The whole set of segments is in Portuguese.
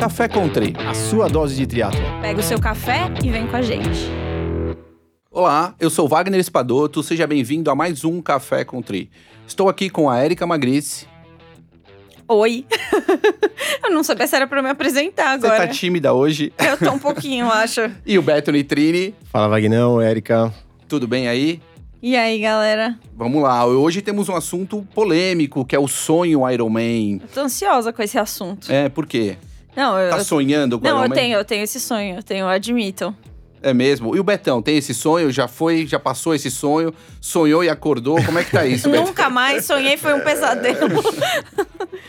Café Country, a sua dose de triatlo. Pega o seu café e vem com a gente. Olá, eu sou Wagner Espadoto, seja bem-vindo a mais um Café Country. Estou aqui com a Érica Magrice. Oi. eu não sabia se era pra me apresentar Você agora. tá tímida hoje. Eu tô um pouquinho, eu acho. E o Beto Nitrini. Fala, Vagnão, Érica. Tudo bem aí? E aí, galera? Vamos lá, hoje temos um assunto polêmico, que é o sonho Ironman. Eu tô ansiosa com esse assunto. É, por quê? Não, eu. Tá sonhando com não, eu tenho, eu tenho esse sonho, eu tenho, admito. É mesmo? E o Betão, tem esse sonho? Já foi, já passou esse sonho? Sonhou e acordou? Como é que tá isso? Nunca mais sonhei, foi um pesadelo.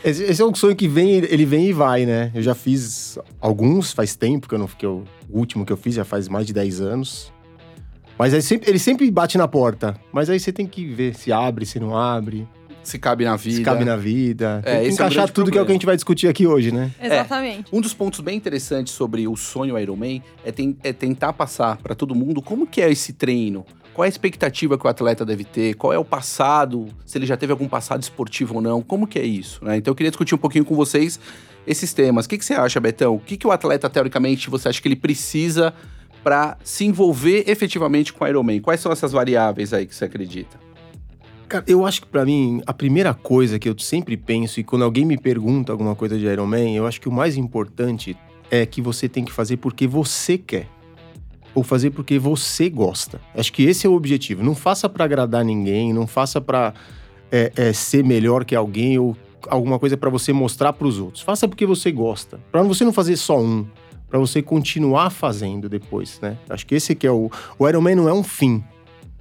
Esse, esse é um sonho que vem, ele vem e vai, né? Eu já fiz alguns, faz tempo que eu não que eu, o último que eu fiz já faz mais de 10 anos. Mas aí sempre, ele sempre bate na porta. Mas aí você tem que ver se abre, se não abre, Se cabe na vida. se cabe na vida. É, tem que é encaixar grande tudo que é o problema. que a gente vai discutir aqui hoje, né? Exatamente. Um dos pontos bem interessantes sobre o sonho Ironman é, ten- é tentar passar para todo mundo como que é esse treino. Qual é a expectativa que o atleta deve ter? Qual é o passado? Se ele já teve algum passado esportivo ou não? Como que é isso? né? Então eu queria discutir um pouquinho com vocês esses temas. O que, que você acha, Betão? O que, que o atleta, teoricamente, você acha que ele precisa para se envolver efetivamente com o Ironman? Quais são essas variáveis aí que você acredita? Cara, eu acho que pra mim, a primeira coisa que eu sempre penso, e quando alguém me pergunta alguma coisa de Iron Man, eu acho que o mais importante é que você tem que fazer porque você quer. Ou fazer porque você gosta. Acho que esse é o objetivo. Não faça pra agradar ninguém, não faça pra é, é, ser melhor que alguém ou alguma coisa pra você mostrar pros outros. Faça porque você gosta. Pra você não fazer só um, Pra você continuar fazendo depois, né? Acho que esse que é o o Iron Man não é um fim,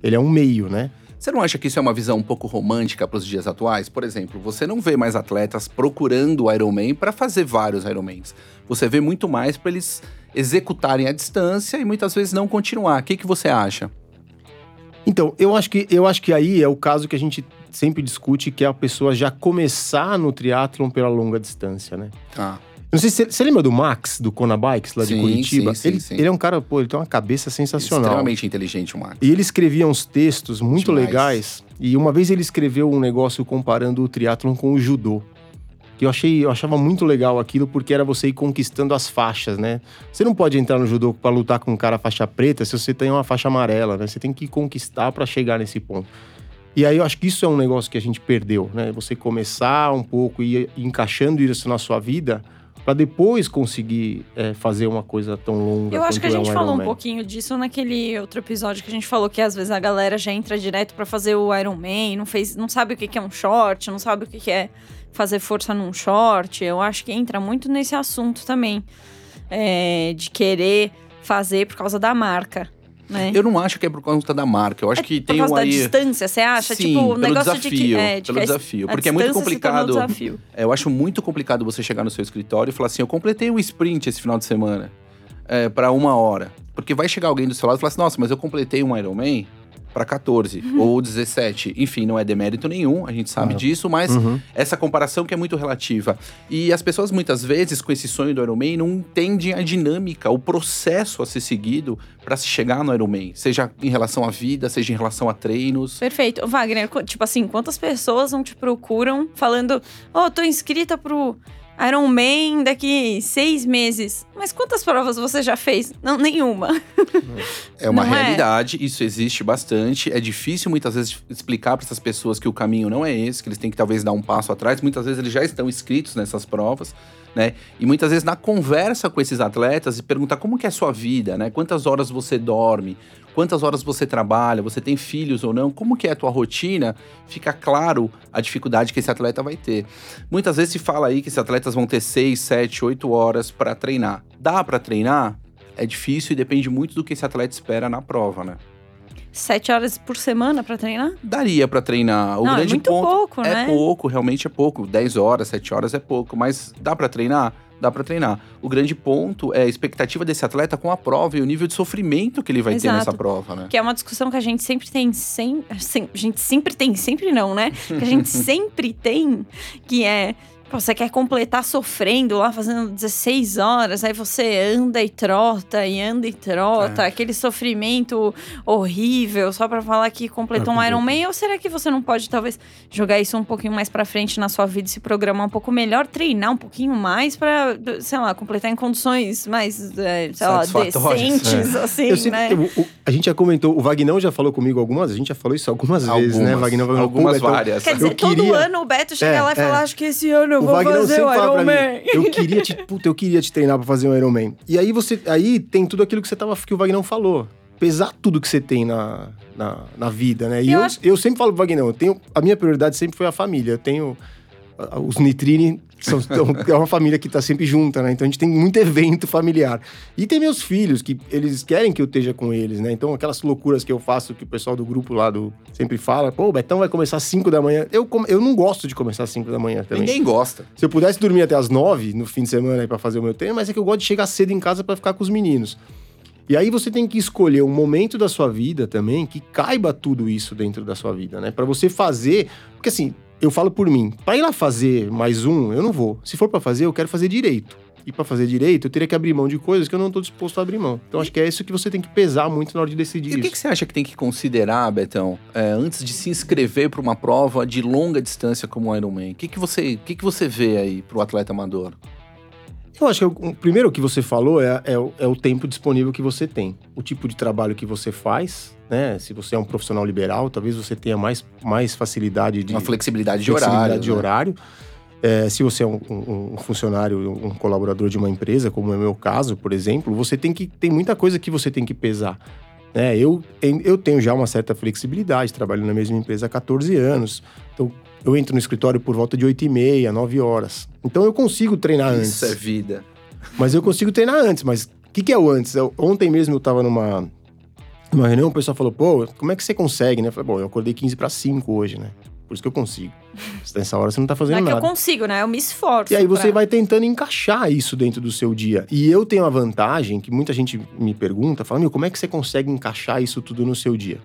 ele é um meio, né? Você não acha que isso é uma visão um pouco romântica para os dias atuais? Por exemplo, você não vê mais atletas procurando o Ironman para fazer vários Ironmans. Você vê muito mais para eles executarem a distância e muitas vezes não continuar. O que, que você acha? Então, eu acho que eu acho que aí é o caso que a gente sempre discute, que é a pessoa já começar no triatlon pela longa distância, né? Tá. Não sei se você, lembra do Max, do Kona Bikes, lá Sim, de Curitiba? sim, sim, ele, sim. ele é um cara, pô, ele tem uma cabeça sensacional. Extremamente inteligente o Max. E ele escrevia uns textos muito Demais. legais. E uma vez ele escreveu um negócio comparando o triatlon com o judô. Que eu achei, eu achava muito legal aquilo, porque era você ir conquistando as faixas, né? Você não pode entrar no judô pra lutar com um cara faixa preta se você tem uma faixa amarela, né? Você tem que conquistar pra chegar nesse ponto. E aí eu acho que isso é um negócio que a gente perdeu, né? Você começar um pouco e ir encaixando isso na sua vida pra depois conseguir é, fazer uma coisa tão longa. Eu acho que a é gente um falou um pouquinho disso naquele outro episódio que a gente falou que às vezes a galera já entra direto pra fazer o Iron Man, não fez, não sabe o que que é um short, não sabe o que que é fazer força num short. Eu acho que entra muito nesse assunto também é, de querer fazer por causa da marca, né? Eu não acho que é por conta da marca. Eu acho que por tem causa um da aí. distância, você acha? Sim, tipo, pelo negócio de desafio, que. É, de pelo que desafio. Porque é muito complicado. É, eu acho muito complicado você chegar no seu escritório e falar assim: eu completei um sprint esse final de semana é, para uma hora. Porque vai chegar alguém do seu lado e falar assim: nossa, mas eu completei um Ironman para 14 Uhum. ou 17. Enfim, não é demérito nenhum, a gente sabe Ah. disso, mas Uhum. essa comparação que é muito relativa. E as pessoas muitas vezes com esse sonho do Ironman não entendem a dinâmica, o processo a ser seguido para se chegar no Ironman, seja em relação à vida, seja em relação a treinos. Perfeito. Wagner, tipo assim, quantas pessoas não te procuram falando, ó, tô inscrita pro Iron Man daqui seis meses. Mas quantas provas você já fez? Não, nenhuma. É uma Não é? realidade, isso existe bastante. É difícil muitas vezes explicar para essas pessoas que o caminho não é esse, que eles têm que talvez dar um passo atrás. Muitas vezes eles já estão inscritos nessas provas, né? E muitas vezes na conversa com esses atletas e perguntar como que é a sua vida, né? Quantas horas você dorme? Quantas horas você trabalha? Você tem filhos ou não? Como que é a tua rotina? Fica claro a dificuldade que esse atleta vai ter. Muitas vezes se fala aí que esses atletas vão ter 6, 7, 8 horas para treinar. Dá para treinar? É difícil e depende muito do que esse atleta espera na prova, né? Sete horas por semana pra treinar? Daria pra treinar. O não, é grande muito ponto pouco, é né? pouco, realmente é pouco. 10 horas, 7 horas é pouco, mas dá pra treinar? Dá pra treinar. O grande ponto é a expectativa desse atleta com a prova e o nível de sofrimento que ele vai ter Exato. nessa prova, né? Que é uma discussão que a gente sempre tem, sem, sem- a gente sempre tem, sempre não, né? Que a gente sempre tem, que é você quer completar sofrendo lá, fazendo 16 horas, aí você anda e trota, e anda e trota, É. aquele sofrimento horrível, só pra falar que completou Ah, um Iron. Man? Ou será que você não pode, talvez, jogar isso um pouquinho mais pra frente na sua vida e se programar um pouco melhor, treinar um pouquinho mais pra, sei lá, completar em condições mais, é, sei lá, decentes, assim, Eu sempre- né? eu- o- a gente já comentou, o Vagnão já falou comigo algumas, a gente já falou isso algumas vezes, né? Algumas, Vagnão falou, algumas "Pô, Betão, várias. Quer eu dizer, todo queria- ano o Beto chega É, lá e fala, é. acho que esse ano eu O vou Wagner fazer sempre o fala Iron pra Man. mim, eu queria te, puta, eu queria te treinar pra fazer um Iron Man. E aí você, aí tem tudo aquilo que você tava, que o Vagnão falou. Pesar tudo que você tem na, na, na vida, né? E Eu eu, acho- eu sempre falo pro Vagnão, eu tenho, a minha prioridade sempre foi a família. Eu tenho os Nitrine são, é uma família que tá sempre junta, né? Então a gente tem muito evento familiar. E tem meus filhos, que eles querem que eu esteja com eles, né? Então aquelas loucuras que eu faço, que o pessoal do grupo lá do sempre fala, pô, o Betão vai começar às 5 da manhã. Eu, eu não gosto de começar às 5 da manhã também. Ninguém gosta. Se eu pudesse dormir até as 9 no fim de semana pra fazer o meu treino, mas é que eu gosto de chegar cedo em casa pra ficar com os meninos. E aí você tem que escolher um momento da sua vida também que caiba tudo isso dentro da sua vida, né? Pra você fazer, porque assim, eu falo por mim, pra ir lá fazer mais um, eu não vou. Se for pra fazer, eu quero fazer direito. E pra fazer direito, eu teria que abrir mão de coisas que eu não tô disposto a abrir mão. Então acho que é isso que você tem que pesar muito na hora de decidir E o que, que você acha que tem que considerar, Betão, é, antes de se inscrever para uma prova de longa distância como o Ironman? O que, que, você, o que, que você vê aí para o atleta amador? Eu acho que o o primeiro que você falou é, é é o tempo disponível que você tem. O tipo de trabalho que você faz, né? Se você é um profissional liberal, talvez você tenha mais, mais facilidade de Uma flexibilidade de flexibilidade horário. de né? horário. É, se você é um, um- um funcionário, um colaborador de uma empresa, como é o meu caso, por exemplo, você tem que tem muita coisa que você tem que pesar. né? eu, eu tenho já uma certa flexibilidade, trabalho na mesma empresa há 14 anos. Então, eu entro no escritório por volta de 8 e meia, 9 horas. Então, eu consigo treinar antes. Isso é vida. Mas eu consigo treinar antes. Mas o que, que é o antes? Eu- ontem mesmo eu tava numa, numa reunião, o pessoal falou, pô, como é que você consegue, né? Eu falei, bom, eu acordei 15 para 5 hoje, né? Por isso que eu consigo. Nessa hora você não tá Não fazendo é que eu nada. consigo, né? Eu me esforço. E aí você pra- vai tentando encaixar isso dentro do seu dia. E eu tenho a vantagem que muita gente me pergunta, fala, meu, como é que você consegue encaixar isso tudo no seu dia?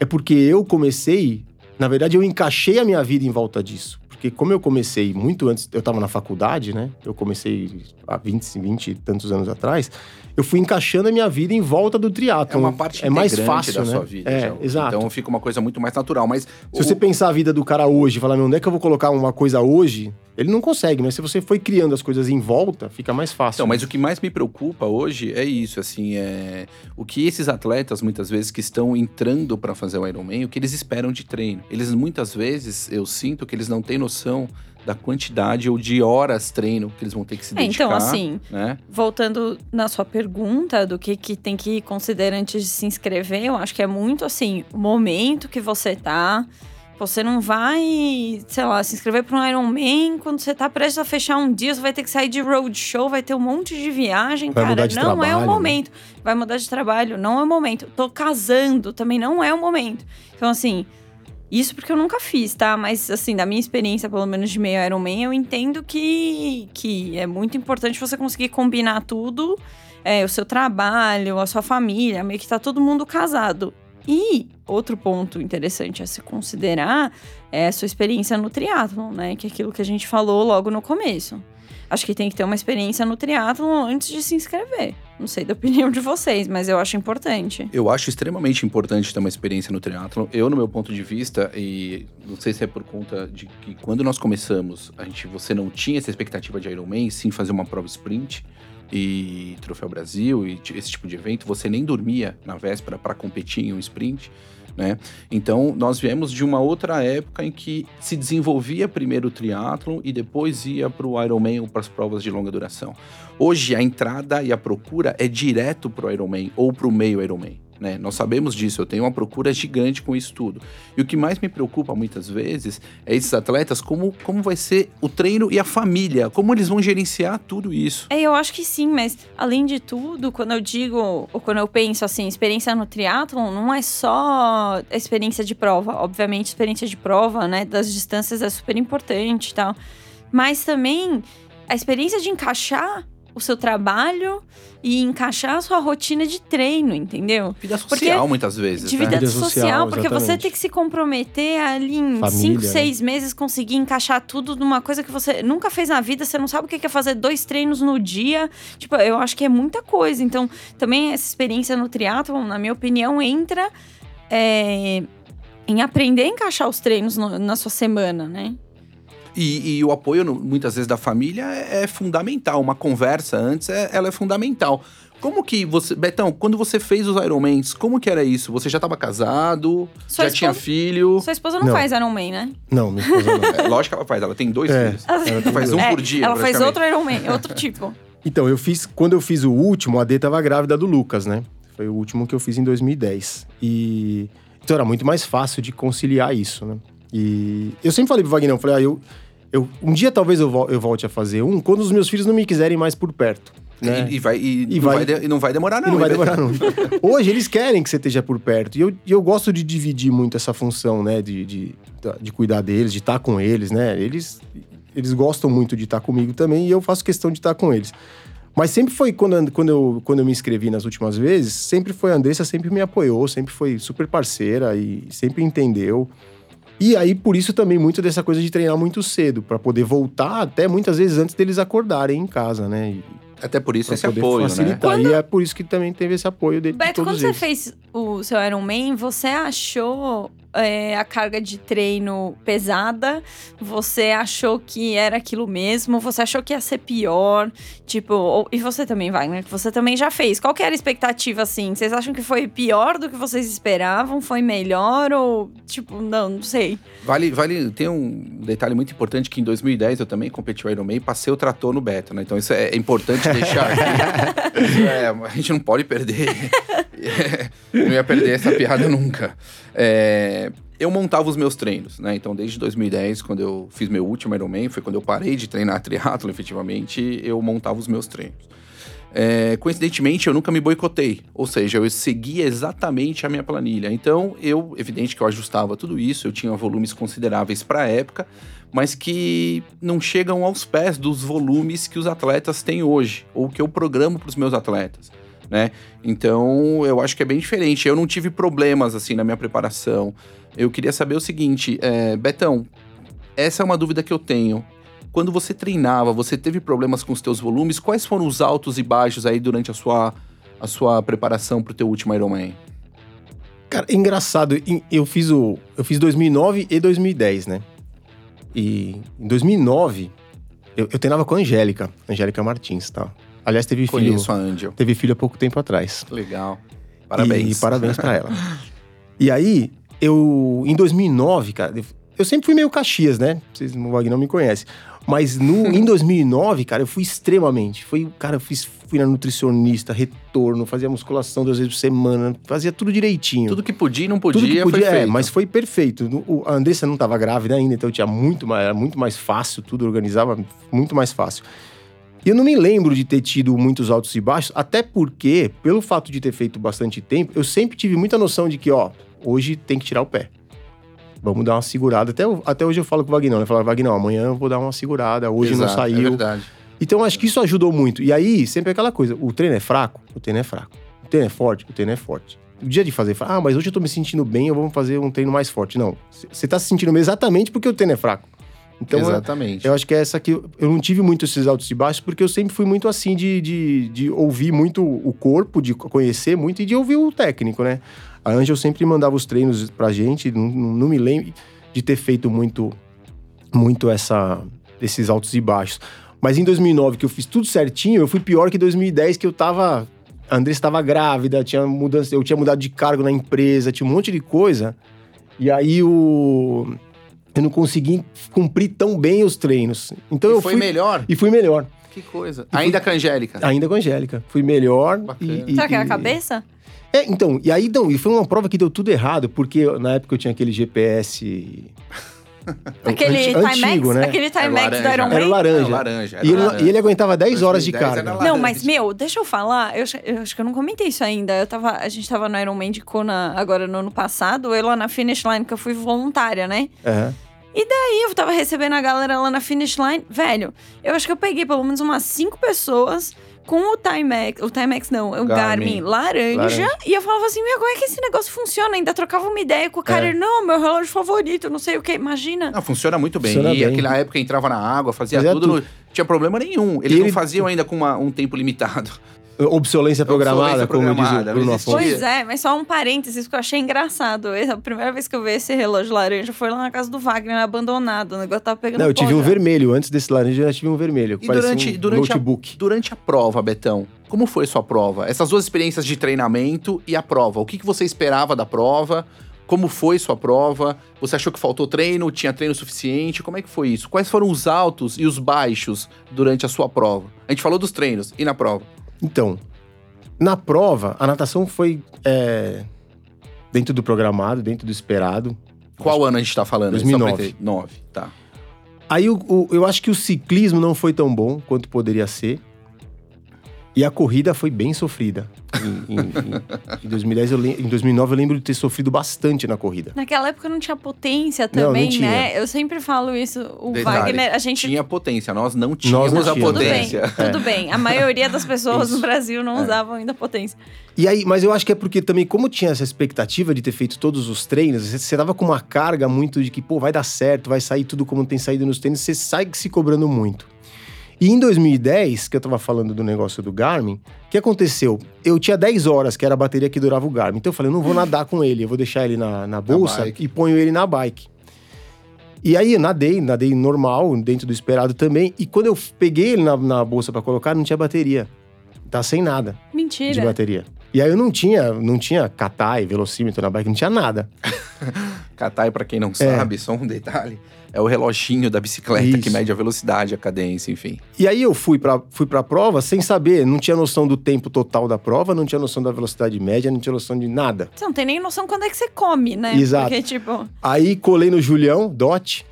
É porque eu comecei, na verdade, eu encaixei a minha vida em volta disso. Porque como eu comecei muito antes, eu estava na faculdade, né? Eu comecei há 20, 20 e tantos anos atrás. Eu fui encaixando a minha vida em volta do É triatlo. uma parte é mais fácil, da né? sua vida. É, exato. Então fica uma coisa muito mais natural. Mas Se você pensar a vida do cara hoje, falar, onde é que eu vou colocar uma coisa hoje? Ele não consegue, mas se você foi criando as coisas em volta, fica mais fácil. Então, mas o que mais me preocupa hoje é isso, assim, é o que esses atletas muitas vezes que estão entrando para fazer o Ironman, o que eles esperam de treino. Eles muitas vezes eu sinto que eles não têm noção da quantidade ou de horas treino que eles vão ter que se É, dedicar. então, assim, né? voltando na sua pergunta do que, que tem que considerar antes de se inscrever, eu acho que é muito assim, o momento que você tá. Você não vai, sei lá, se inscrever para um Ironman quando você tá prestes a fechar um dia, você vai ter que sair de roadshow, vai ter um monte de viagem, Vai cara. mudar de não é trabalho, o né? momento. Vai mudar de trabalho, não é o momento. Tô casando, também não é o momento. Então, assim, isso porque eu nunca fiz, tá? Mas, assim, da minha experiência, pelo menos de meio Ironman, eu entendo que, que é muito importante você conseguir combinar tudo. é, o seu trabalho, a sua família, meio que tá todo mundo casado. E outro ponto interessante a se considerar é a sua experiência no triatlon, né? Que é aquilo que a gente falou logo no começo. Acho que tem que ter uma experiência no triatlon antes de se inscrever. Não sei da opinião de vocês, mas eu acho importante. Eu acho extremamente importante ter uma experiência no triatlo. Eu, no meu ponto de vista, e não sei se é por conta de que quando nós começamos, a gente, você não tinha essa expectativa de Ironman, sim fazer uma prova sprint e Troféu Brasil e esse tipo de evento, você nem dormia na véspera para competir em um sprint. Né? Então, nós viemos de uma outra época em que se desenvolvia primeiro o triatlon e depois ia para o Ironman ou para as provas de longa duração. Hoje, a entrada e a procura é direto para o Ironman ou para o meio Ironman. Né? Nós sabemos disso, eu tenho uma procura gigante com isso tudo. E o que mais me preocupa muitas vezes é esses atletas, como, como vai ser o treino e a família, como eles vão gerenciar tudo isso. É, eu acho que sim, mas além de tudo, quando eu digo, ou quando eu penso assim, experiência no triatlon, não é só a experiência de prova. Obviamente, experiência de prova, né, das distâncias é super importante e tal. Mas também a experiência de encaixar o seu trabalho e encaixar a sua rotina de treino, entendeu? Vida Porque social, muitas vezes. De né? vida Vida social, social, porque você tem que se comprometer ali em Família, cinco, né? seis meses, conseguir encaixar tudo numa coisa que você nunca fez na vida, você não sabe o que é fazer dois treinos no dia. Tipo, eu acho que é muita coisa. Então, também essa experiência no triatlon, na minha opinião, entra é, em aprender a encaixar os treinos no- na sua semana, né? E, e o apoio, muitas vezes, da família é, é fundamental. Uma conversa antes, é- ela é fundamental. Como que você... Betão, quando você fez os Ironmans, como que era isso? Você já estava casado? Sua já tinha esposa- filho? Sua esposa não, Não. faz Ironman, né? Não, minha esposa não. É, lógico que ela faz, ela tem dois É, filhos. ela tem faz um É, por dia, Ela faz outro Ironman, outro tipo. Então, eu fiz. Quando eu fiz o último, a D tava grávida do Lucas, né? Foi o último que eu fiz em 2010. E. Então era muito mais fácil de conciliar isso, né? E eu sempre falei pro Wagner, eu falei, ah, eu, eu. Um dia talvez eu, eu volte a fazer um quando os meus filhos não me quiserem mais por perto. Né? E, e vai, e, E não vai- vai de- e não vai demorar, não. Não vai hein, demorar nunca. Hoje eles querem que você esteja por perto. E eu, e eu gosto de dividir muito essa função, né? De, de, de cuidar deles, de estar com eles, né? Eles, eles gostam muito de estar comigo também e eu faço questão de estar com eles. Mas sempre foi, quando, quando, eu, quando eu me inscrevi nas últimas vezes, sempre foi a Andressa, sempre me apoiou, sempre foi super parceira e sempre entendeu. E aí, por isso também, muito dessa coisa de treinar muito cedo, para poder voltar até muitas vezes antes deles acordarem em casa, né? E, Até por isso esse apoio, né? facilitar. E é por isso que também teve esse apoio dele de Beto, todos quando você eles. fez o seu Ironman, você achou é, a carga de treino pesada? Você achou que era aquilo mesmo? Você achou que ia ser pior? Tipo, ou- e você também, Wagner, que você também já fez. Qual que era a expectativa, assim? Vocês acham que foi pior do que vocês esperavam? Foi melhor? Ou, tipo, não, não sei. Vale, vale, tem um detalhe muito importante que em 2010 eu também competi o Ironman e passei o trator no beta, né? Então isso é importante deixar aqui. É, a gente não pode perder. não ia perder essa piada nunca. É, eu montava os meus treinos, né? Então desde 2010, quando eu fiz meu último Ironman, foi quando eu parei de treinar triatlo efetivamente, eu montava os meus treinos. É, coincidentemente, eu nunca me boicotei. Ou seja, eu seguia exatamente a minha planilha. Então, eu, evidente que eu ajustava tudo isso, eu tinha volumes consideráveis para a época, mas que não chegam aos pés dos volumes que os atletas têm hoje, ou que eu programo para os meus atletas. Né? Então, eu acho que é bem diferente. Eu não tive problemas assim na minha preparação. Eu queria saber o seguinte, é, Betão, essa é uma dúvida que eu tenho. Quando você treinava, você teve problemas com os teus volumes? Quais foram os altos e baixos aí durante a sua, a sua preparação pro teu último Ironman? Cara, é engraçado, eu fiz o. Eu fiz 2009 e 2010, né? E em 2009, eu, eu treinava com a Angélica, Angélica Martins, tá? Aliás, teve filho, Conheço a Angel. teve filho há pouco tempo atrás. Legal. Parabéns. E parabéns pra ela. E aí, eu. Em 2009, cara, eu- sempre fui meio Caxias, né? Vocês, o Wagner não me conhece. Mas no, em 2009, cara, eu fui extremamente. Foi, cara, eu fiz, fui na nutricionista, retorno, fazia musculação duas vezes por semana, fazia tudo direitinho. Tudo que podia e não podia, Tudo que podia, foi é, feito. mas foi perfeito. O- A Andressa não estava grávida ainda, então tinha muito mais, era muito mais fácil, tudo organizava muito mais fácil. E eu não me lembro de ter tido muitos altos e baixos, até porque, pelo fato de ter feito bastante tempo, eu sempre tive muita noção de que, ó, hoje tem que tirar o pé. Vamos dar uma segurada. Até, até hoje eu falo com o Vagnão, eu falo, Vagnão, amanhã eu vou dar uma segurada, hoje não Exato, É saiu. verdade. Então acho que isso ajudou muito. E aí, sempre aquela coisa: o treino é fraco, o treino é fraco. O treino é forte, o treino é forte. O dia de fazer, ah, mas hoje eu tô me sentindo bem, eu vou fazer um treino mais forte. Não. Você tá se sentindo bem exatamente porque o treino é fraco. Então, Exatamente. eu acho que é essa que eu eu não tive muito esses altos e baixos, porque eu sempre fui muito assim de, de, de ouvir muito o corpo, de conhecer muito e de ouvir o técnico, né? A Angel sempre mandava os treinos pra gente, não, não me lembro de ter feito muito, muito essa, esses altos e baixos. Mas em 2009, que eu fiz tudo certinho, eu fui pior que em 2010, que eu tava. A Andressa estava grávida, tinha mudança, eu tinha mudado de cargo na empresa, tinha um monte de coisa. E aí o. Eu não consegui cumprir tão bem os treinos. Então E eu foi fui. melhor? E fui melhor. Que coisa. fui- Ainda com a Angélica. Ainda com a Angélica. Fui melhor. Bacana. E, e, Será que era a e- cabeça? É, então, e aí não, e foi uma prova que deu tudo errado, porque na época eu tinha aquele GPS. Aquele anti- Timex? né? Aquele Timex do. Iron Era Man? laranja. Era laranja. era E ele, laranja. e ele aguentava 10 horas de 2010 carga. Não, mas, meu, deixa eu falar. Eu, acho- eu acho que eu não comentei isso ainda. Eu tava, a gente tava no Iron Man de Kona agora no ano passado. Eu lá na Finish Line, que eu fui voluntária, né? Aham. E daí eu tava recebendo a galera lá na finish line. Velho, eu acho que eu peguei pelo menos umas cinco pessoas com o Timex, o Timex não, o Garmin, Garmin laranja, Laranja. e eu falava assim, meu, como é que esse negócio funciona? Ainda trocava uma ideia com o cara, É. ele, não, meu relógio favorito, não sei o que, imagina. Não, funciona muito bem. Funciona e bem. naquela época entrava na água, fazia, Fazia tudo, tudo. não tinha problema nenhum. Eles E não ele- faziam ainda com uma- um tempo limitado. Obsolência programada, Obsolência como diz programada, o Bruno. Afonso. Pois é, mas só um parênteses que eu achei engraçado. Essa- A primeira vez que eu vi esse relógio laranja foi lá na casa do Wagner, abandonado. O negócio tava pegando Não, eu tive pó um já. vermelho. Antes desse laranja, eu já tive um vermelho. E parecia durante, um durante, a, notebook. durante a prova, Betão, como foi sua prova? Essas duas experiências de treinamento e a prova. O que, que você esperava da prova? Como foi sua prova? Você achou que faltou treino? Tinha treino suficiente? Como é que foi isso? Quais foram os altos e os baixos durante a sua prova? A gente falou dos treinos e na prova. Então, na prova, a natação foi é, dentro do programado, dentro do esperado. Qual ano a gente tá falando? 2009. Só pra entender. 9, tá. Aí eu acho que o ciclismo não foi tão bom quanto poderia ser. E a corrida foi bem sofrida. Em, em- em- em 2010 eu em 2009 eu lembro de ter sofrido bastante na corrida. Naquela época não tinha potência Não, não também, tinha. né? Eu sempre falo isso. O Detalhe, Wagner, a gente. Tinha potência, nós não tínhamos não a tínhamos. Tudo bem, potência. tudo bem. A maioria das pessoas no. Brasil não É. usavam ainda potência. E aí, mas eu acho que é porque também, como tinha essa expectativa de ter feito todos os treinos, você, você tava com uma carga muito de que, pô, vai dar certo, vai sair tudo como tem saído nos treinos, você sai se cobrando muito. E em 2010, que eu tava falando do negócio do Garmin, o que aconteceu? Eu tinha 10 horas, que era a bateria que durava o Garmin. Então eu falei, eu não vou nadar com ele, eu vou deixar ele na, na bolsa bike. e ponho ele na bike. E aí eu nadei, nadei normal, dentro do esperado também. E quando eu peguei ele na, na bolsa pra colocar, não tinha bateria. Tá sem nada de Mentira. bateria. E aí eu não tinha, não tinha catai, velocímetro na bike, não tinha nada. Katai, pra quem não sabe, só um detalhe, é o reloginho da bicicleta que Isso. mede a velocidade, a cadência, enfim. E aí eu fui pra, fui pra prova sem saber, não tinha noção do tempo total da prova, não tinha noção da velocidade média, não tinha noção de nada. Você não tem nem noção quando é que você come, né? Exato. Porque, tipo, Aí colei no Julião, Dot,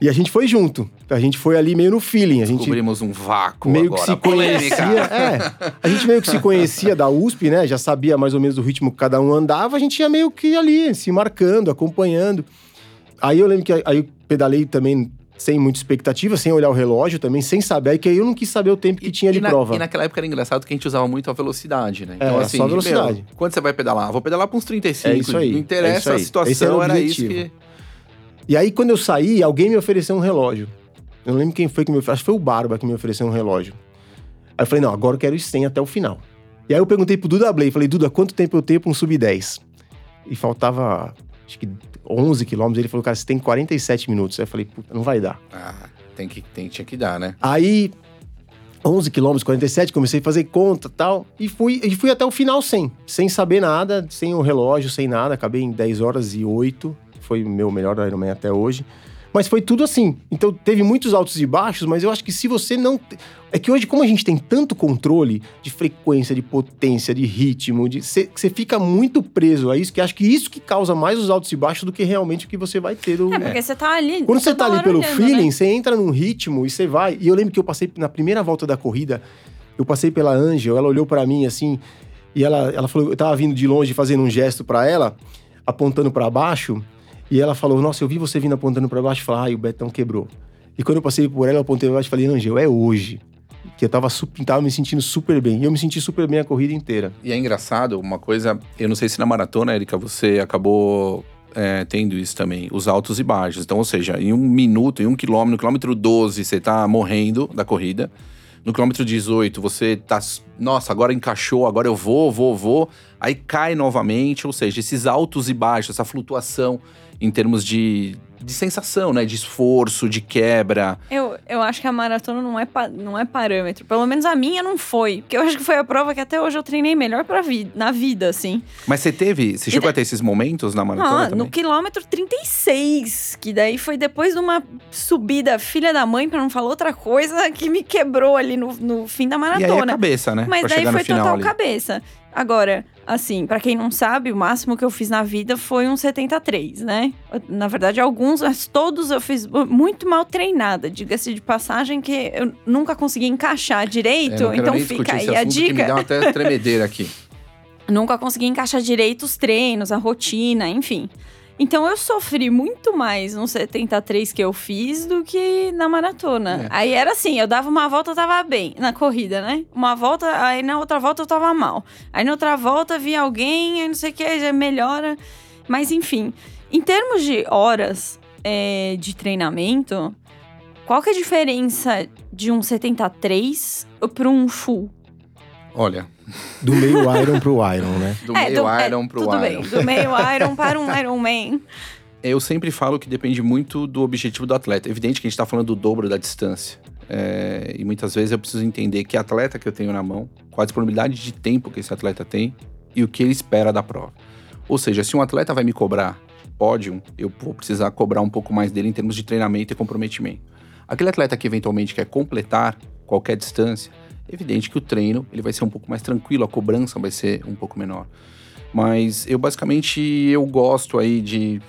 e a gente foi junto. A gente foi ali meio no feeling, a gente Descobrimos um vácuo meio agora. que se Polêmica. conhecia. É, a gente meio que se conhecia da USP, né? Já sabia mais ou menos o ritmo que cada um andava, a gente ia meio que ali, se marcando, acompanhando. Aí eu lembro que aí eu pedalei também sem muita expectativa, sem olhar o relógio também, sem saber, aí que aí eu não quis saber o tempo que tinha de e na- prova. E naquela época era engraçado que a gente usava muito a velocidade, né? É, só a velocidade. meu, quando você vai pedalar? Vou pedalar pra uns 35. É isso aí, Não é interessa isso aí. a situação, era era isso que... E aí, quando eu saí, alguém me ofereceu um relógio. Eu não lembro quem foi que me ofereceu. Acho que foi o Barba que me ofereceu um relógio. Aí eu falei, não, agora eu quero isso 100 até o final. E aí eu perguntei pro Duda Blay, falei, Duda, quanto tempo eu tenho pra um sub-10? E faltava, acho que 11 quilômetros. Ele falou, cara, você tem 47 minutos. Aí eu falei, puta, não vai dar. Ah, tem que, tem, tinha que dar, né? Aí, 11 quilômetros, 47, comecei a fazer conta e tal. E fui, e fui até o final sem. Sem saber nada, sem o relógio, sem nada. Acabei em 10 horas e 8. Foi meu melhor Ironman até hoje. Mas foi tudo assim. Então teve muitos altos e baixos, mas eu acho que se você não. É que hoje, como a gente tem tanto controle de frequência, de potência, de ritmo, de você fica muito preso a isso, que acho que isso que causa mais os altos e baixos do que realmente o que você vai ter. Do... é porque você tá ali. Quando você toda tá ali pelo olhando, feeling, né? você entra num ritmo e você vai. E eu lembro que eu passei na primeira volta da corrida, eu passei pela Angel, ela olhou pra mim assim, e ela, ela falou, eu tava vindo de longe fazendo um gesto pra ela, apontando pra baixo, e ela falou: "Nossa, eu vi você vindo apontando pra baixo", e falei: "Ai, o Betão quebrou". E quando eu passei por ela, eu apontei pra baixo e falei: "Angel, é hoje". Que eu tava, tava me sentindo super bem. E eu me senti super bem a corrida inteira. E é engraçado, uma coisa, eu não sei se na maratona, Erika, você acabou é, tendo isso também, os altos e baixos. Então, ou seja, em um minuto, em um quilômetro, no quilômetro 12, você tá morrendo da corrida. No quilômetro 18, você tá. Nossa, agora encaixou, agora eu vou, vou, vou. Aí cai novamente, ou seja, esses altos e baixos, essa flutuação em termos de, de sensação, né? De esforço, de quebra. Eu, eu acho que a maratona não é, não é parâmetro. Pelo menos a minha não foi. Porque eu acho que foi a prova que até hoje eu treinei melhor pra vi na vida, assim. Mas você teve. Você chegou da- a ter esses momentos na maratona Ah, também? no quilômetro 36, que daí foi depois de uma subida filha da mãe, pra não falar outra coisa, que me quebrou ali no, no fim da E aí a maratona. cabeça, né? Mas pra daí foi total ali. cabeça. Agora, assim, pra quem não sabe, o máximo que eu fiz na vida foi um 73, né? Na verdade, alguns, mas todos eu fiz muito mal treinada. Diga-se de passagem que eu nunca consegui encaixar direito. É, então fica aí a assunto que me dica. dá até tremedeira aqui. Nunca consegui encaixar direito os treinos, a rotina, enfim. Então eu sofri muito mais no 73 que eu fiz do que na maratona. É. Aí era assim, eu dava uma volta, eu tava bem, na corrida, né? Uma volta, aí na outra volta eu tava mal. Aí na outra volta vi alguém, aí não sei o que, já melhora. Mas enfim, em termos de horas é, de treinamento, qual que é a diferença de um 73 para um full? Olha, Do meio Iron pro Iron, né? do É, meio do- é, Iron pro tudo Iron. bem, do meio Iron para um Iron Man. Eu sempre falo que depende muito do objetivo do atleta. Evidente que a gente está falando do dobro da distância. É, e muitas vezes eu preciso entender que atleta que eu tenho na mão, qual a disponibilidade de tempo que esse atleta tem e o que ele espera da prova. Ou seja, se um atleta vai me cobrar pódio, eu vou precisar cobrar um pouco mais dele em termos de treinamento e comprometimento. Aquele atleta que eventualmente quer completar qualquer distância, é evidente que o treino ele vai ser um pouco mais tranquilo, a cobrança vai ser um pouco menor. Mas eu basicamente eu gosto aí de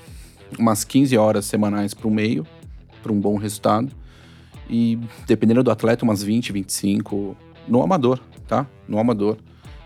umas 15 horas semanais para o meio, para um bom resultado. E dependendo do atleta, umas 20, 25 no amador, tá? No amador.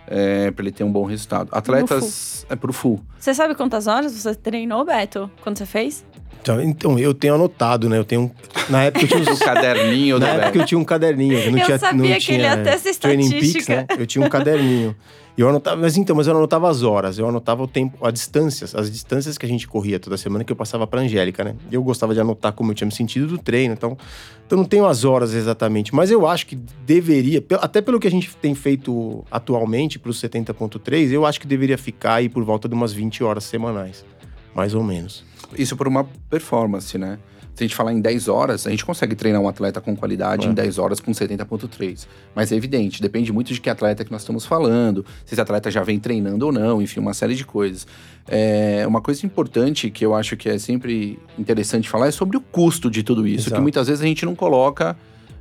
É, para ele ter um bom resultado. Atletas é pro full. Você sabe quantas horas você treinou, Beto? Quando você fez? Então, então, eu tenho anotado, né? Eu tenho. um- Na época eu tinha O uns- caderninho Na época Beto. eu tinha um caderninho. Eu, não Eu tinha, sabia não que ele tinha ia ter essa Training Peaks, né? Eu tinha um caderninho. E eu anotava, mas então, mas eu anotava as horas, eu anotava o tempo, as distâncias, as distâncias que a gente corria toda semana que eu passava pra Angélica, né? E eu gostava de anotar como eu tinha me sentido do treino, então, então não tenho as horas exatamente, mas eu acho que deveria, até pelo que a gente tem feito atualmente pro 70.3, eu acho que deveria ficar aí por volta de umas 20 horas semanais, mais ou menos. Isso por uma performance, né? Se a gente falar em 10 horas, a gente consegue treinar um atleta com qualidade É. em 10 horas com 70.3. Mas é evidente, depende muito de que atleta que nós estamos falando, se esse atleta já vem treinando ou não, enfim, uma série de coisas. É, uma coisa importante que eu acho que é sempre interessante falar é sobre o custo de tudo isso, Exato. que muitas vezes a gente não coloca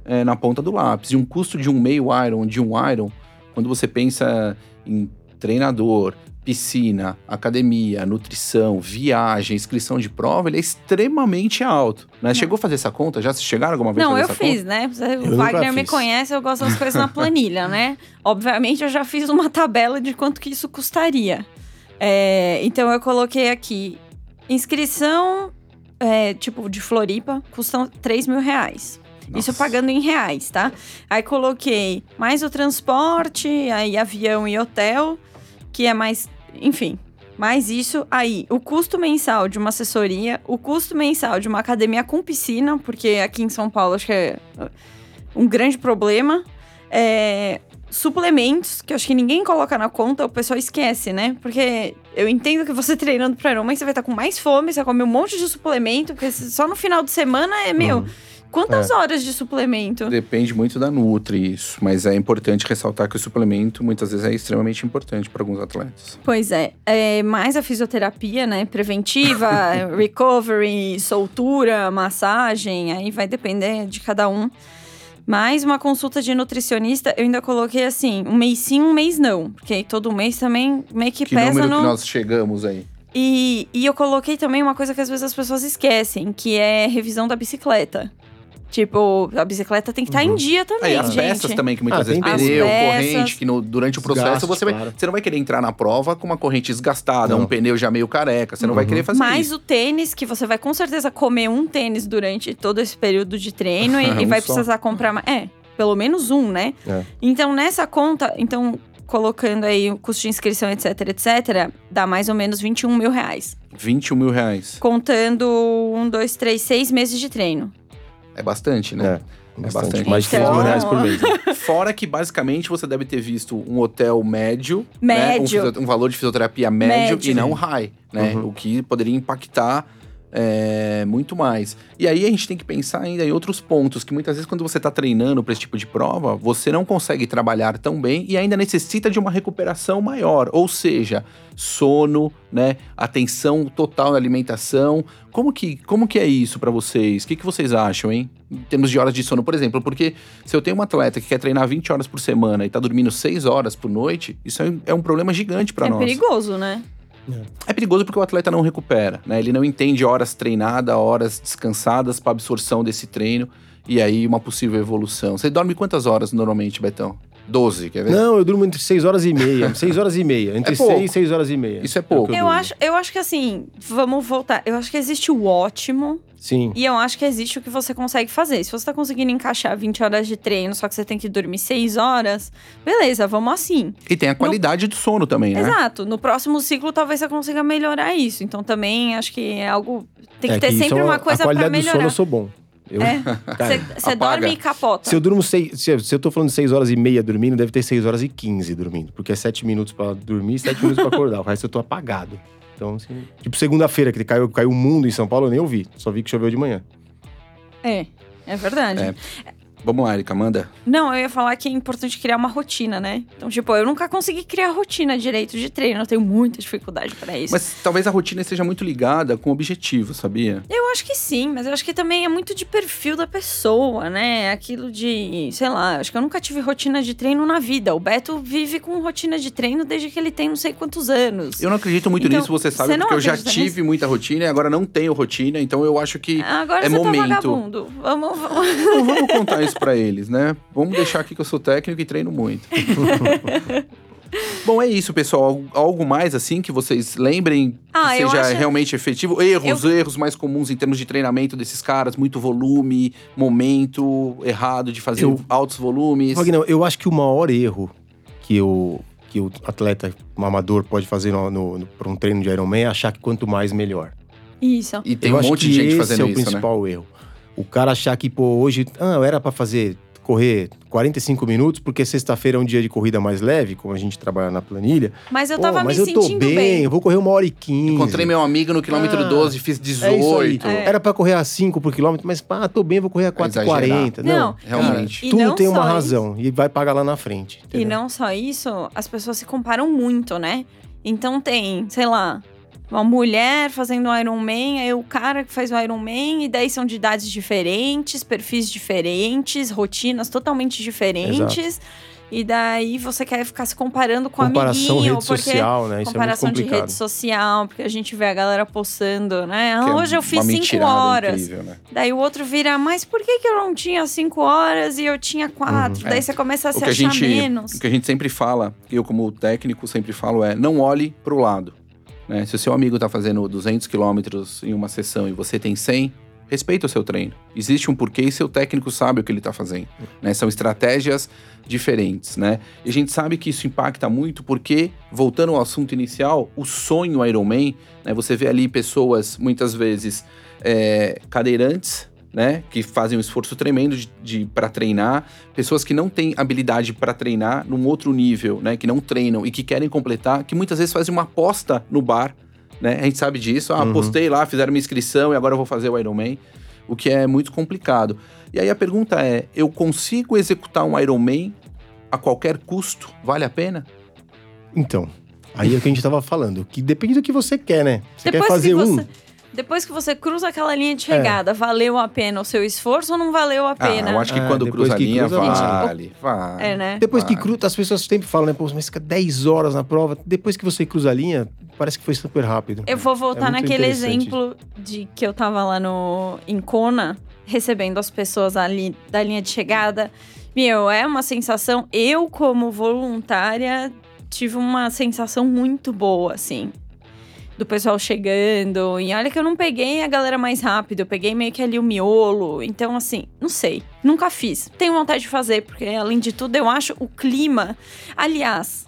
é, na ponta do lápis. E um custo de um meio Iron, de um Iron, quando você pensa em treinador, piscina, academia, nutrição, viagem, inscrição de prova, ele é extremamente alto. Né? Chegou a fazer essa conta? Já se chegaram alguma vez a Não, fazer eu essa fiz, né? Você- nunca O Wagner me conhece, eu gosto das coisas na planilha, né? Obviamente, eu já fiz uma tabela de quanto que isso custaria. É, então, eu coloquei aqui: inscrição, é, tipo, de Floripa, custam 3 mil reais. Isso Nossa. pagando em reais, tá? Aí coloquei mais o transporte, aí avião e hotel, que é mais. Enfim, mais isso. Aí, o custo mensal de uma assessoria, o custo mensal de uma academia com piscina, porque aqui em São Paulo acho que é um grande problema. É, suplementos, que acho que ninguém coloca na conta, o pessoal esquece, né? Porque eu entendo que você treinando pra Ironman, você vai estar com mais fome, você vai comer um monte de suplemento, porque só no final de semana é, meu, Uhum. Quantas horas de suplemento? Depende muito da Nutri, isso. Mas é importante ressaltar que o suplemento muitas vezes é extremamente importante para alguns atletas. Pois é, é, mais a fisioterapia, né? Preventiva, recovery, soltura, massagem, aí vai depender de cada um. Mais uma consulta de nutricionista, eu ainda coloquei assim, um mês sim, um mês não. Porque aí todo mês também meio que, Que pesa número no. que nós chegamos aí? E, e eu coloquei também uma coisa que às vezes as pessoas esquecem, que é revisão da bicicleta. Tipo, a bicicleta tem que estar em Uhum. dia também, Aí as gente. peças também, que muitas Ah, vezes pneu, peças. corrente, que no- durante o processo Desgaste, você, vai, claro. você não vai querer entrar na prova com uma corrente desgastada, Não. um pneu já meio careca, você não vai Uhum. querer fazer Mais isso. o tênis, que você vai com certeza comer um tênis durante todo esse período de treino e, e Um vai só. precisar comprar mais. É, pelo menos um, né? É. Então, nessa conta, então, colocando aí o custo de inscrição, etc, etc, dá mais ou menos 21 mil reais. 21 mil reais. Contando um, dois, três, seis meses de treino. É bastante, né? É, bastante. bastante. Mais de 3 mil Então- reais por mês. né? Fora que, basicamente, você deve ter visto um hotel médio, né? Um, Médio. um valor de fisioterapia médio, Médio. e não high, né? Uhum. O que poderia impactar é, muito mais. E aí a gente tem que pensar ainda em outros pontos, que muitas vezes quando você está treinando para esse tipo de prova, você não consegue trabalhar tão bem e ainda necessita de uma recuperação maior. Ou seja, sono, né? Atenção total na alimentação. Como que, como que é isso para vocês? O que, que vocês acham, hein? Em termos de horas de sono, por exemplo, porque se eu tenho um atleta que quer treinar 20 horas por semana e tá dormindo 6 horas por noite, isso é, é um problema gigante para é nós. perigoso, né? É perigoso porque o atleta não recupera, né? Ele não entende horas treinadas, horas descansadas para absorção desse treino e aí uma possível evolução. Você dorme quantas horas normalmente, Betão? 12, quer ver? Não, eu durmo entre 6 horas e meia. 6 horas e meia. Entre É pouco. 6 e 6 horas e meia. Isso é o pouco. que Eu durmo. acho, eu acho que assim, vamos voltar. Eu acho que existe o ótimo Sim. e eu acho que existe o que você consegue fazer. Se você tá conseguindo encaixar 20 horas de treino, só que você tem que dormir 6 horas, beleza, vamos assim. E tem a qualidade do sono também, né? Exato. No próximo ciclo, talvez você consiga melhorar isso. Então também acho que é algo. Tem que É ter isso sempre é uma coisa A pra qualidade do sono melhorar. eu sou bom. Eu, É. Você dorme e capota. Se eu durmo seis, se, eu- tô falando 6 horas e meia dormindo, deve ter 6 horas e 15 dormindo. Porque é 7 minutos pra dormir e 7 minutos pra acordar. O resto eu tô apagado. Então, assim, tipo, segunda-feira, que caiu, caiu o mundo em São Paulo, eu nem ouvi. Só vi que choveu de manhã. É, é verdade. É. Vamos lá, Erika, manda. Não, eu ia falar que é importante criar uma rotina, né? Então, tipo, eu nunca consegui criar rotina direito de treino. Eu tenho muita dificuldade pra isso. Mas talvez a rotina esteja muito ligada com o objetivo, sabia? Eu acho que sim, mas eu acho que também é muito de perfil da pessoa, né? Aquilo de, sei lá, acho que eu nunca tive rotina de treino na vida. O Beto vive com rotina de treino desde que ele tem não sei quantos anos. Eu não acredito muito Então, nisso, você sabe, você porque eu já tive muita rotina e agora não tenho rotina, então eu acho que. Agora é você momento. tá vagabundo. Vamos, vamos. Não vamos contar isso pra eles, né? Vamos deixar aqui que eu sou técnico e treino muito. Bom, é isso, pessoal. Algo- mais assim que vocês lembrem Ah, que eu seja acho- realmente efetivo? Erros, erros mais comuns em termos de treinamento desses caras, muito volume, momento errado de fazer Eu- altos volumes. Wagner, eu acho que o maior erro que o, que o atleta um amador pode fazer no, no, no, pra um treino de Ironman é achar que quanto mais, melhor. Isso. E tem eu um acho monte de gente esse fazendo é o isso, né? principal erro. O cara achar que, pô, hoje, ah, eu era pra fazer, correr 45 minutos, porque sexta-feira é um dia de corrida mais leve, como a gente trabalha na planilha. Mas eu Pô, tava mas me eu tô sentindo bem, bem. eu vou correr uma hora e quinze. Encontrei meu amigo no quilômetro Ah, 12, fiz É isso aí. 18. É. Era pra correr a 5 por quilômetro, mas pá, tô bem, vou correr a 4,40. Não, Não, realmente. cara, E tudo não tem uma só isso. razão e vai pagar lá na frente. E entendeu? não só isso, as pessoas se comparam muito, né? Então tem, sei lá, uma mulher fazendo um Iron Man, aí o cara que faz o Iron Man, e daí são de idades diferentes, perfis diferentes, rotinas totalmente diferentes. E daí você quer ficar se comparando com o Comparação amiguinho, rede porque social, né? Isso é muito comparação de complicado. rede social, porque a gente vê a galera postando, né? Ah, Que é hoje eu fiz cinco horas. incrível, né? Daí o outro vira, mas por que, que eu não tinha cinco horas e eu tinha quatro? Uhum. Daí É. você começa a O se a achar gente, menos. o que a gente sempre fala, eu como técnico sempre falo é, não olhe pro lado. Né? Se o seu amigo tá fazendo 200 quilômetros em uma sessão e você tem 100, respeita o seu treino. Existe um porquê e seu técnico sabe o que ele tá fazendo. né? São estratégias diferentes, né? E a gente sabe que isso impacta muito porque, voltando ao assunto inicial, o sonho Ironman, né? Você vê ali pessoas, muitas vezes, é, cadeirantes, né? Que fazem um esforço tremendo de, de para treinar, pessoas que não têm habilidade para treinar num outro nível, né? Que não treinam e que querem completar, que muitas vezes fazem uma aposta no bar, né? A gente sabe disso. Ah, Uhum. apostei lá, fizeram uma inscrição e agora eu vou fazer o Ironman, o que é muito complicado. E aí a pergunta é: eu consigo executar um Ironman a qualquer custo? Vale a pena? Então, aí é o que a gente tava falando. Que depende do que você quer, né? Você Depois quer fazer que um. Depois que você cruza aquela linha É. de chegada, valeu a pena o seu esforço ou não valeu a Ah, pena? eu acho que Ah, quando cruza a que linha, cruza, vale. Vale. É, né? Depois que Ah. cruza, as pessoas sempre falam, né? Pô, mas fica 10 horas na prova. Depois que você cruza a linha, parece que foi super rápido. Eu vou voltar É naquele exemplo de que eu tava lá no em Kona, recebendo as pessoas ali da linha de chegada. Meu, é uma sensação. Eu, como voluntária, tive uma sensação muito boa, assim. Do pessoal chegando. E olha que eu não peguei a galera mais rápido, eu peguei meio que ali o miolo. Então, assim, não sei. Nunca fiz. Tenho vontade de fazer, porque além de tudo, eu acho o clima. Aliás,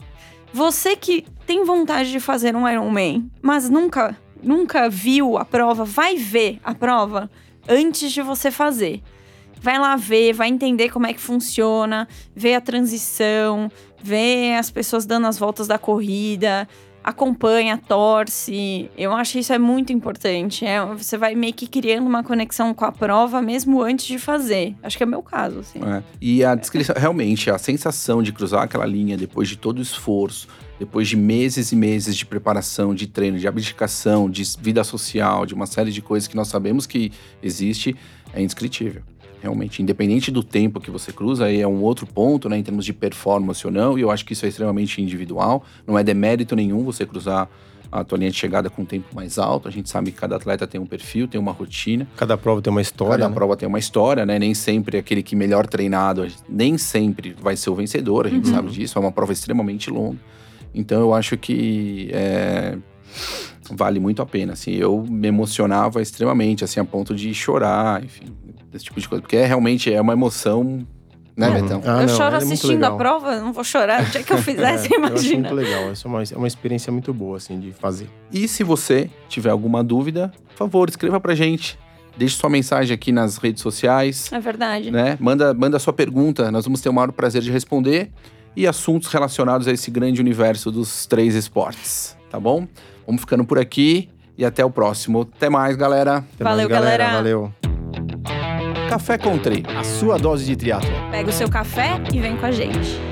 você que tem vontade de fazer um Ironman, mas nunca, nunca viu a prova, vai ver a prova antes de você fazer. Vai lá ver, vai entender como é que funciona, ver a transição, ver as pessoas dando as voltas da corrida, acompanha, torce. Eu acho isso é muito importante. É, você vai meio que criando uma conexão com a prova mesmo antes de fazer. Acho que é o meu caso, assim. É. E a descrição, realmente, a sensação de cruzar aquela linha depois de todo o esforço, depois de meses e meses de preparação, de treino, de abdicação, de vida social, de uma série de coisas que nós sabemos que existe, é indescritível. Realmente, independente do tempo que você cruza, aí é um outro ponto, né, em termos de performance ou não, e eu acho que isso é extremamente individual, não é demérito nenhum você cruzar a tua linha de chegada com um tempo mais alto. A gente sabe que cada atleta tem um perfil, tem uma rotina. Cada prova tem uma história. Cada né? prova tem uma história, né? Nem sempre aquele que melhor treinado, nem sempre vai ser o vencedor, a gente Uhum. sabe disso. É uma prova extremamente longa. Então eu acho que é, vale muito a pena. Assim, eu me emocionava extremamente, assim, a ponto de chorar, enfim, desse tipo de coisa. Porque é, realmente é uma emoção, né, Uhum. Betão? Ah, eu não, choro é assistindo a prova, eu não vou chorar. O dia que eu fizesse, É, Eu acho imagina. muito legal. Essa é uma, é uma experiência muito boa, assim, de fazer. E se você tiver alguma dúvida, por favor, escreva pra gente. Deixe sua mensagem aqui nas redes sociais. É verdade. né? Manda, manda sua pergunta, nós vamos ter o maior prazer de responder. E assuntos relacionados a esse grande universo dos três esportes, tá bom? Vamos ficando por aqui e até o próximo. Até mais, galera. Até Valeu, mais, galera. galera. Valeu. Café com Tri. A sua dose de triatlo. Pega o seu café e vem com a gente.